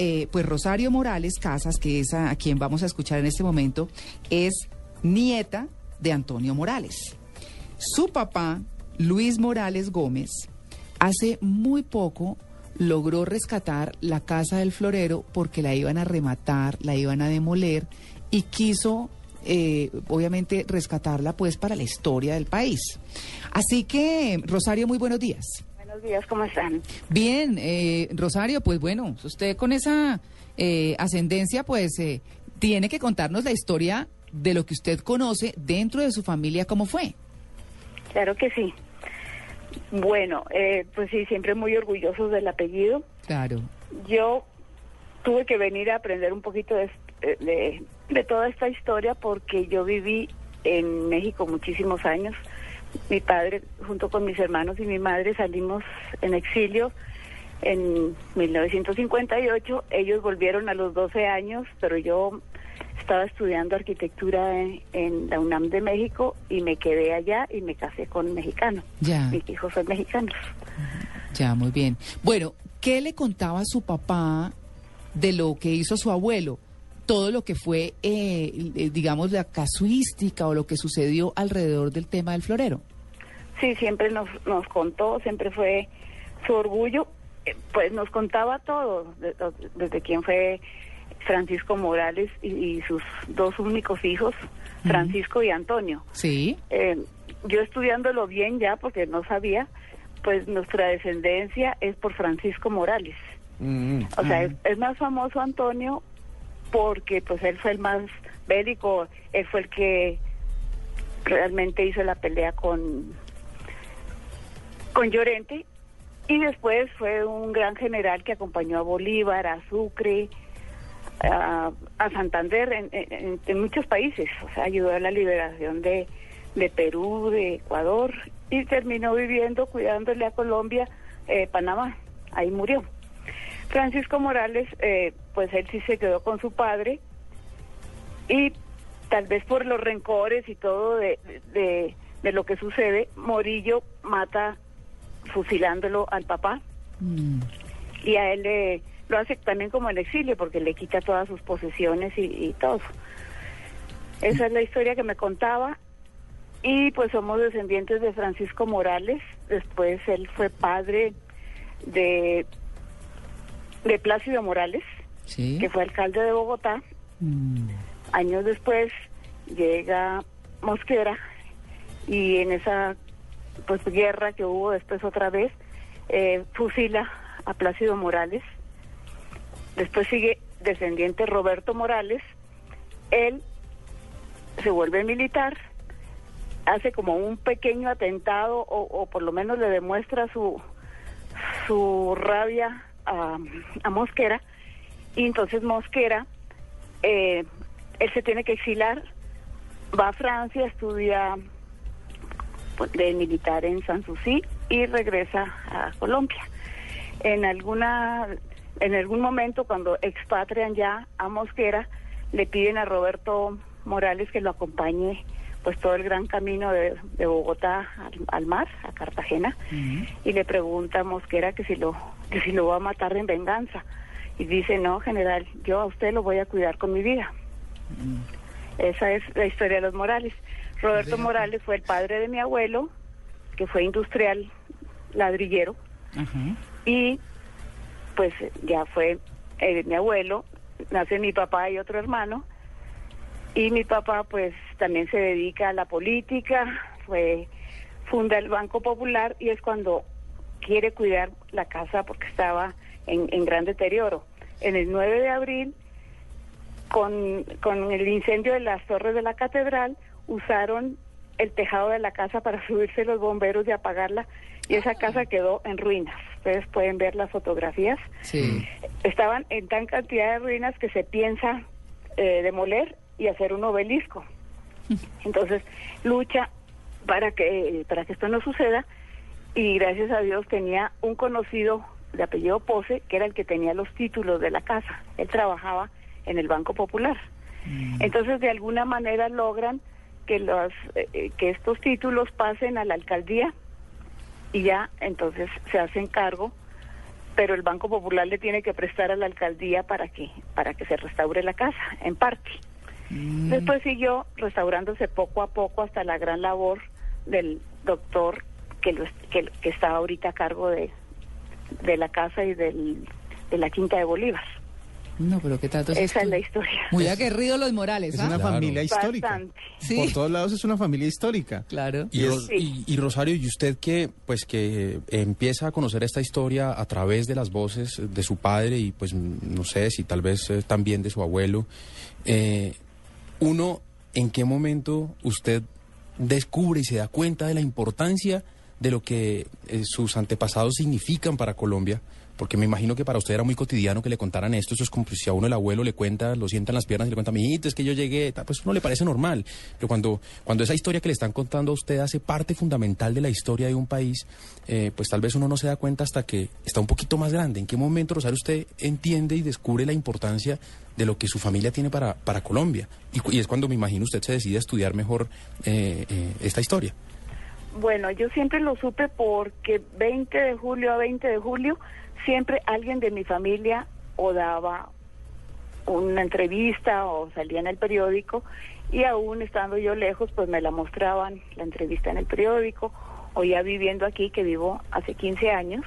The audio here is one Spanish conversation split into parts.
eh, pues Rosario Morales Casas, que es a, a quien vamos a escuchar en este momento, es nieta de Antonio Morales. Su papá, Luis Morales Gómez, hace muy poco logró rescatar la casa del florero porque la iban a rematar, la iban a demoler y quiso eh, obviamente rescatarla pues para la historia del país. Así que, Rosario, muy buenos días. Buenos días, ¿cómo están? Bien, eh, Rosario, pues bueno, usted con esa eh, ascendencia pues eh, tiene que contarnos la historia de lo que usted conoce dentro de su familia, ¿cómo fue? Claro que sí. Bueno, eh, pues sí, siempre muy orgullosos del apellido. Claro. Yo tuve que venir a aprender un poquito de, de, de toda esta historia porque yo viví en México muchísimos años. Mi padre, junto con mis hermanos y mi madre, salimos en exilio en 1958. Ellos volvieron a los 12 años, pero yo estaba estudiando arquitectura en, en, la UNAM de México y me quedé allá y me casé con un mexicano. Ya. Mis hijos son mexicanos. Ya, muy bien. Bueno, ¿qué le contaba su papá de lo que hizo su abuelo? Todo lo que fue, eh, digamos, la casuística o lo que sucedió alrededor del tema del florero. Sí, siempre nos, nos contó, siempre fue su orgullo, eh, pues nos contaba todo, desde, quién fue Francisco Morales y, y, sus dos únicos hijos, Francisco uh -huh. y Antonio. Sí. Eh, yo estudiándolo bien ya, porque no sabía, pues nuestra descendencia es por Francisco Morales. Uh -huh. O sea, es, más famoso Antonio porque pues él fue el más bélico, él fue el que realmente hizo la pelea con, con Llorente. Y después fue un gran general que acompañó a Bolívar, a Sucre, a, Santander en, en, en, muchos países, o sea, ayudó a la liberación de, de Perú, de Ecuador y terminó viviendo cuidándole a Colombia, eh, Panamá, ahí murió. Francisco Morales, eh, pues él sí se quedó con su padre y tal vez por los rencores y todo de, de, de lo que sucede, Morillo mata fusilándolo al papá mm. y a él le lo hace también como el exilio porque le quita todas sus posesiones y, y todo. Esa es la historia que me contaba y pues somos descendientes de Francisco Morales, después él fue padre de, de Plácido Morales, ¿Sí? que fue alcalde de Bogotá. Mm. Años después llega Mosquera y en esa pues guerra que hubo después otra vez, eh, fusila a Plácido Morales Después sigue descendiente Roberto Morales. Él se vuelve militar, hace como un pequeño atentado o, o por lo menos le demuestra su, su rabia a, Mosquera. Y entonces Mosquera, eh, él se tiene que exilar, va a Francia, estudia de militar en Sanssouci y regresa a Colombia. En alguna en algún momento cuando expatrian ya a Mosquera, le piden a Roberto Morales que lo acompañe pues todo el gran camino de, de Bogotá al, al, mar, a Cartagena, uh -huh. y le pregunta a Mosquera que si lo que si lo va a matar en venganza. Y dice, no, general, yo a usted lo voy a cuidar con mi vida. Uh -huh. Esa es la historia de los Morales. Roberto. Morales fue el padre de mi abuelo, que fue industrial ladrillero, y pues ya fue eh, mi abuelo, nace mi papá y otro hermano, y mi papá pues también se dedica a la política, fue funda el Banco Popular y es cuando quiere cuidar la casa porque estaba en, en gran deterioro. En el 9 de abril, con, con el incendio de las torres de la catedral, usaron el tejado de la casa para subirse los bomberos y apagarla y esa casa quedó en ruinas. Ustedes pueden ver las fotografías. Sí. Estaban en tan cantidad de ruinas que se piensa eh, demoler y hacer un obelisco. Entonces lucha para que para que esto no suceda y gracias a Dios tenía un conocido de apellido Pose que era el que tenía los títulos de la casa. Él trabajaba en el Banco Popular. Mm. Entonces de alguna manera logran que los eh, que estos títulos pasen a la alcaldía y ya entonces se hacen cargo pero el Banco Popular le tiene que prestar a la alcaldía para que para que se restaure la casa en parte. Mm. Después siguió restaurándose poco a poco hasta la gran labor del doctor que, lo, que, que estaba ahorita a cargo de, de la casa y del, de la Quinta de Bolívar. No, pero qué tanto Esa es la historia. Muy aguerridos los Morales, Es ¿ah? una Claro. familia histórica. Bastante. Por todos lados es una familia histórica. Claro. Y, Ros- Sí. y- y Rosario, y usted que pues que empieza a conocer esta historia a través de las voces de su padre y pues no sé si tal vez eh, también de su abuelo, eh, uno, ¿en qué momento usted descubre y se da cuenta de la importancia de lo que eh, sus antepasados significan para Colombia? Porque me imagino que para usted era muy cotidiano que le contaran esto. Eso es como si a uno el abuelo le cuenta, lo sienta en las piernas y le cuenta, mijito, es que yo llegué, tal", pues uno le parece normal. Pero cuando, cuando esa historia que le están contando a usted hace parte fundamental de la historia de un país, eh, pues tal vez uno no se da cuenta hasta que está un poquito más grande. ¿En qué momento, Rosario, usted entiende y descubre la importancia de lo que su familia tiene para, para Colombia? Y, y es cuando me imagino usted se decide a estudiar mejor eh, eh, esta historia. Bueno, yo siempre lo supe porque 20 de julio a 20 de julio siempre alguien de mi familia o daba una entrevista o salía en el periódico y aún estando yo lejos pues me la mostraban la entrevista en el periódico o ya viviendo aquí que vivo hace 15 años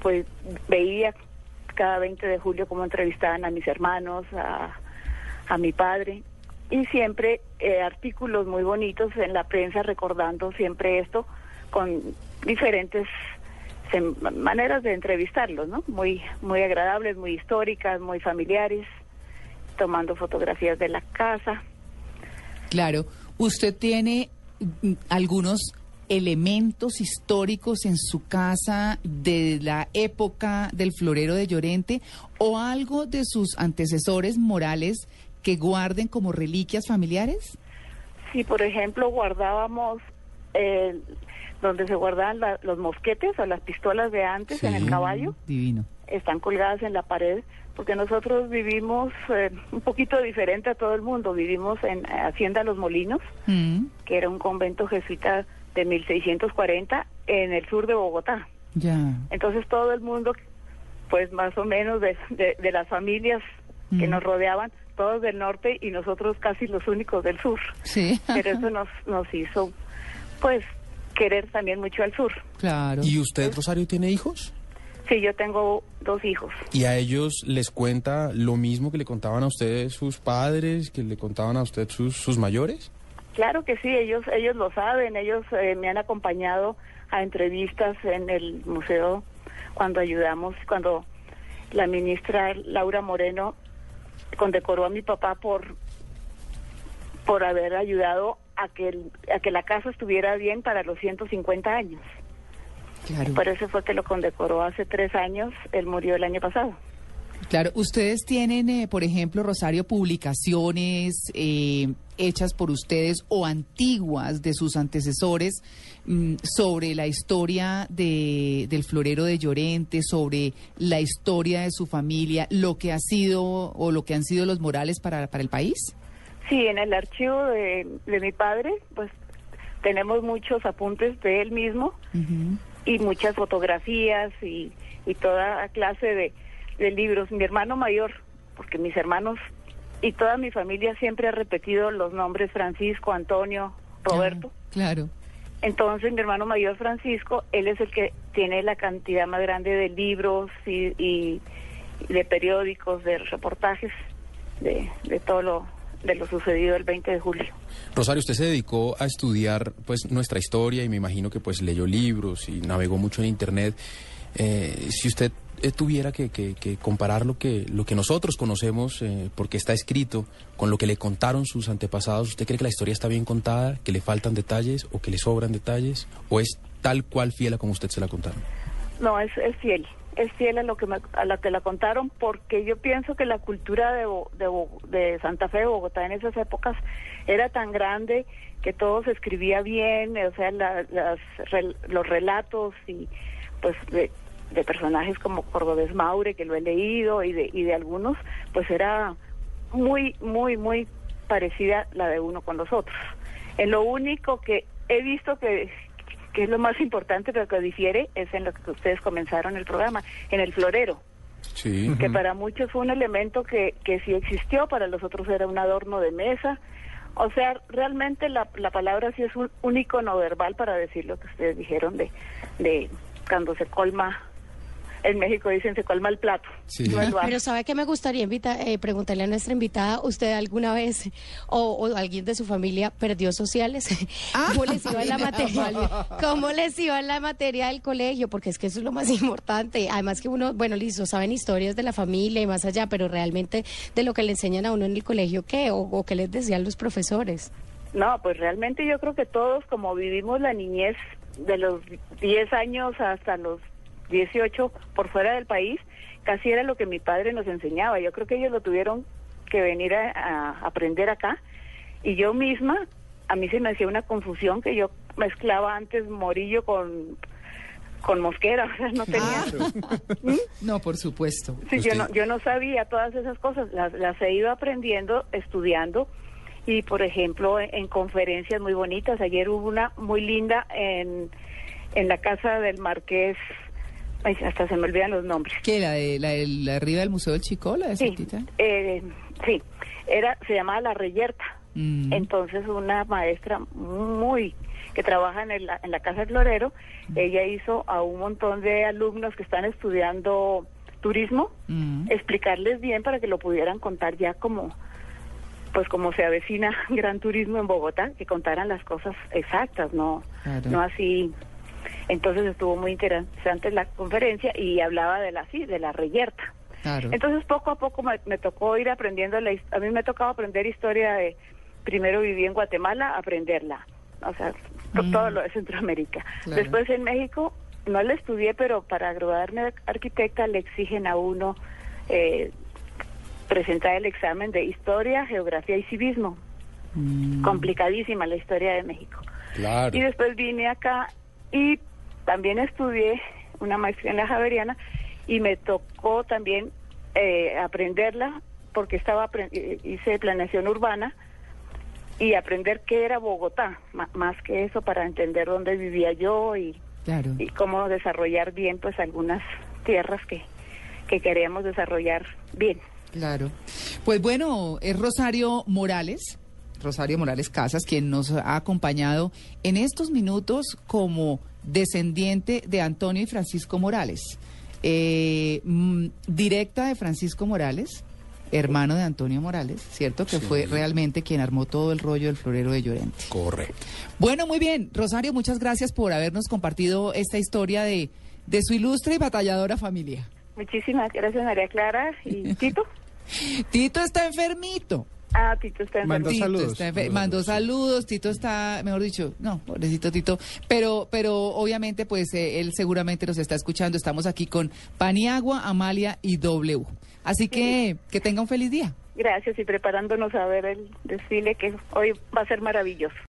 pues veía cada 20 de julio cómo entrevistaban a mis hermanos, a, a mi padre y siempre eh, artículos muy bonitos en la prensa recordando siempre esto con diferentes sem- maneras de entrevistarlos, ¿no? Muy muy agradables, muy históricas, muy familiares, tomando fotografías de la casa. Claro. ¿Usted tiene mm, algunos elementos históricos en su casa de la época del florero de Llorente o algo de sus antecesores morales que guarden como reliquias familiares? Sí, por ejemplo, guardábamos eh, donde se guardaban la- los mosquetes o las pistolas de antes en el caballo. Divino. están colgadas en la pared porque nosotros vivimos eh, un poquito diferente a todo el mundo. Vivimos en eh, Hacienda Los Molinos, Mm, que era un convento jesuita de 1640 en el sur de Bogotá. ya. Entonces todo el mundo, pues más o menos de, de- de las familias que Mm. nos rodeaban, todos del norte y nosotros casi los únicos del sur. Sí. Pero eso nos, nos hizo, pues, querer también mucho al sur. claro. ¿Y usted, Rosario, tiene hijos? Sí, yo tengo dos hijos. ¿Y a ellos les cuenta lo mismo que le contaban a ustedes sus padres, que le contaban a usted sus, sus mayores? Claro que sí, ellos ellos lo saben, ellos eh, me han acompañado a entrevistas en el museo cuando ayudamos, cuando la ministra Laura Moreno condecoró a mi papá por por haber ayudado a que el- a que la casa estuviera bien para los 150 años. Claro. Por eso fue que lo condecoró hace tres años, él murió el año pasado. Claro, ustedes tienen, eh, por ejemplo, Rosario, publicaciones eh, hechas por ustedes o antiguas de sus antecesores mm, sobre la historia de, del florero de Llorente, sobre la historia de su familia, lo que ha sido o lo que han sido los Morales para, para el país. Sí, en el archivo de, de mi padre, pues tenemos muchos apuntes de él mismo y muchas fotografías y, y toda clase de, de libros. Mi hermano mayor, porque mis hermanos y toda mi familia siempre ha repetido los nombres Francisco, Antonio, Roberto. Claro. Entonces mi hermano mayor Francisco, él es el que tiene la cantidad más grande de libros y, y- y de periódicos, de reportajes, de, de todo lo de lo sucedido el 20 de julio. Rosario, usted se dedicó a estudiar pues nuestra historia y me imagino que pues leyó libros y navegó mucho en internet. Eh, si usted eh, tuviera que, que- que comparar lo que, lo que nosotros conocemos, eh, porque está escrito, con lo que le contaron sus antepasados, ¿usted cree que la historia está bien contada, que le faltan detalles o que le sobran detalles? ¿O es tal cual fiel a como usted se la contaron? No, es, es fiel, es fiel a lo que me- a lo que la contaron porque yo pienso que la cultura de, de, de Santa Fe de Bogotá en esas épocas era tan grande que todo se escribía bien, o sea, la- las, los relatos y pues de, de personajes como Cordobés Maure que lo he leído y de y de algunos, pues era muy muy muy parecida la de uno con los otros. En lo único que he visto que que es lo más importante, pero que difiere, es en lo que ustedes comenzaron el programa, en el florero. Sí. que para muchos fue un elemento que, que sí existió, para los otros era un adorno de mesa. O sea, realmente la, la palabra sí es un, un icono verbal para decir lo que ustedes dijeron de, de cuando se colma, en México dicen se colma el plato. Sí. no. Pero sabe que me gustaría invita- eh, preguntarle a nuestra invitada, ¿usted alguna vez o, o alguien de su familia perdió sociales? Ah, ¿Cómo les iba en la materia? ¿Cómo les iba en la materia del colegio? Porque es que eso es lo más importante. Además que uno, bueno, listo, saben historias de la familia y más allá, pero realmente de lo que le enseñan a uno en el colegio, ¿qué? O, o qué les decían los profesores. No, pues realmente yo creo que todos, como vivimos la niñez de los 10 años hasta los 18 por fuera del país, casi era lo que mi padre nos enseñaba. Yo creo que ellos lo tuvieron que venir a, a aprender acá. Y yo misma, a mí se me hacía una confusión que yo mezclaba antes morillo con, con mosquera, o sea, no tenía... ¿Mm? No, por supuesto. Sí, yo no, yo no sabía todas esas cosas, las, las he ido aprendiendo, estudiando y, por ejemplo, en, en conferencias muy bonitas. Ayer hubo una muy linda en, en la casa del marqués, ay, hasta se me olvidan los nombres. ¿Qué? ¿La de, la de la arriba del Museo del Chico? ¿La de Sí, eh, sí, era, se llamaba La Reyerta. Mm. Entonces una maestra muy que trabaja en, el- en la casa del florero, ella hizo a un montón de alumnos que están estudiando turismo, Mm. explicarles bien para que lo pudieran contar ya como pues como se avecina gran turismo en Bogotá, que contaran las cosas exactas, no Claro. no así. Entonces estuvo muy interesante la conferencia y hablaba de la sí, de la reyerta. Claro. Entonces poco a poco me, me tocó ir aprendiendo, la, a mí me tocaba aprender historia de, primero viví en Guatemala, aprenderla, o sea, to- Mm. todo lo de Centroamérica. Claro. Después en México no la estudié, pero para graduarme de arquitecta le exigen a uno eh, presentar el examen de historia, geografía y civismo. Mm. Complicadísima la historia de México. Claro. Y después vine acá y también estudié una maestría en la Javeriana y me tocó también eh, aprenderla porque estaba eh, hice planeación urbana y aprender qué era Bogotá, más que eso para entender dónde vivía yo y, Claro. y cómo desarrollar bien pues algunas tierras que, que queríamos desarrollar bien. Claro. Pues bueno, es Rosario Morales, Rosario Morales Casas, quien nos ha acompañado en estos minutos como descendiente de Antonio y Francisco Morales. Eh, mm, directa de Francisco Morales, hermano de Antonio Morales, ¿cierto? Que Sí. fue realmente quien armó todo el rollo del florero de Llorente. Correcto. Bueno, muy bien. Rosario, muchas gracias por habernos compartido esta historia de, de su ilustre y batalladora familia. Muchísimas gracias María Clara y Tito. Tito está enfermito. Ah, Tito está Mandó enfermo. Tito saludos. está enfer- Mandó mandó saludos. saludos, Tito está, mejor dicho, no, pobrecito Tito, pero, pero obviamente pues eh, él seguramente nos está escuchando, estamos aquí con Paniagua, Amalia y W. Así que que tenga un feliz día. Gracias y preparándonos a ver el desfile que hoy va a ser maravilloso.